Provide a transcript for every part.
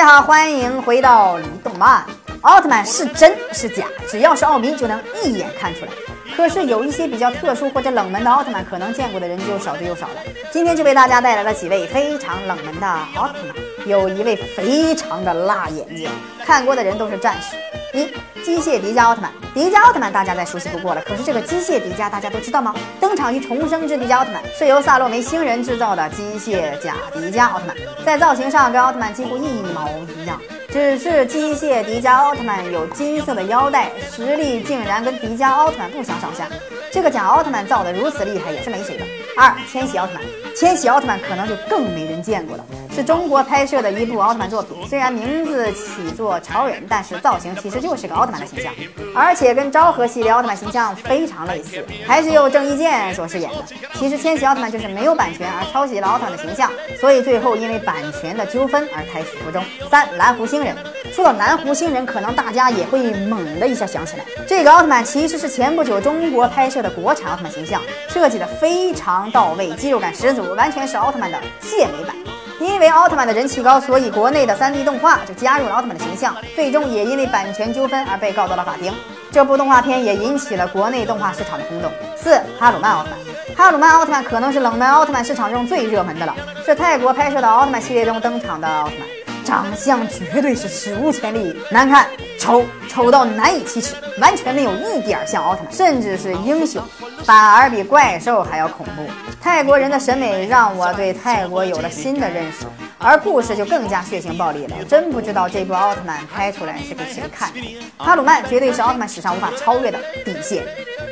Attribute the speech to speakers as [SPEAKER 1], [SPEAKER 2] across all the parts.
[SPEAKER 1] 大家好，欢迎回到李动漫。奥特曼是真是假，只要是奥迷就能一眼看出来。可是有一些比较特殊或者冷门的奥特曼，可能见过的人就少之又少了。今天就为大家带来了几位非常冷门的奥特曼，有一位非常的辣眼睛，看过的人都是战士。一机械迪迦奥特曼，迪迦奥特曼大家再熟悉不过了。可是这个机械迪迦大家都知道吗？登场于重生之迪迦奥特曼，是由萨洛梅星人制造的机械假迪迦奥特曼，在造型上跟奥特曼几乎一毛一样。只是机械迪迦奥特曼有金色的腰带，实力竟然跟迪迦奥特曼不相上下。这个假奥特曼造的如此厉害，也是没谁的。二千禧奥特曼，千禧奥特曼可能就更没人见过了。是中国拍摄的一部奥特曼作品，虽然名字起作超人，但是造型其实就是个奥特曼的形象，而且跟昭和系列奥特曼形象非常类似，还是由郑伊健所饰演的。其实千禧奥特曼就是没有版权而抄袭了奥特曼的形象，所以最后因为版权的纠纷而胎死腹中。三蓝狐星人，说到蓝狐星人，可能大家也会猛的一下想起来，这个奥特曼其实是前不久中国拍摄的国产奥特曼形象，设计的非常到位，肌肉感十足，完全是奥特曼的健美版。因为奥特曼的人气高，所以国内的 3D 动画就加入了奥特曼的形象，最终也因为版权纠纷而被告到了法庭。这部动画片也引起了国内动画市场的轰动。四哈鲁曼奥特曼，哈鲁曼奥特曼可能是冷门奥特曼市场中最热门的了，是泰国拍摄的奥特曼系列中登场的奥特曼，长相绝对是史无前例，难看、丑、丑到难以启齿，完全没有一点像奥特曼，甚至是英雄，反而比怪兽还要恐怖。泰国人的审美让我对泰国有了新的认识，而故事就更加血腥暴力了。真不知道这部奥特曼拍出来是给谁看的。哈鲁曼绝对是奥特曼史上无法超越的底线。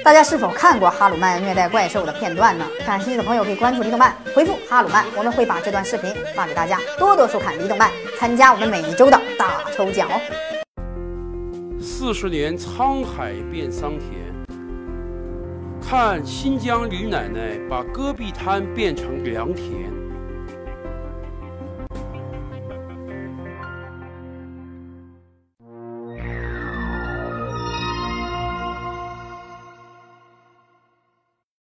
[SPEAKER 1] 大家是否看过哈鲁曼虐待怪兽的片段呢？感兴趣的朋友可以关注李动漫，回复哈鲁曼，我们会把这段视频发给大家。多多收看李动漫，参加我们每一周的大抽奖哦。
[SPEAKER 2] 四十年沧海变桑田。看新疆李奶奶把戈壁滩变成良田。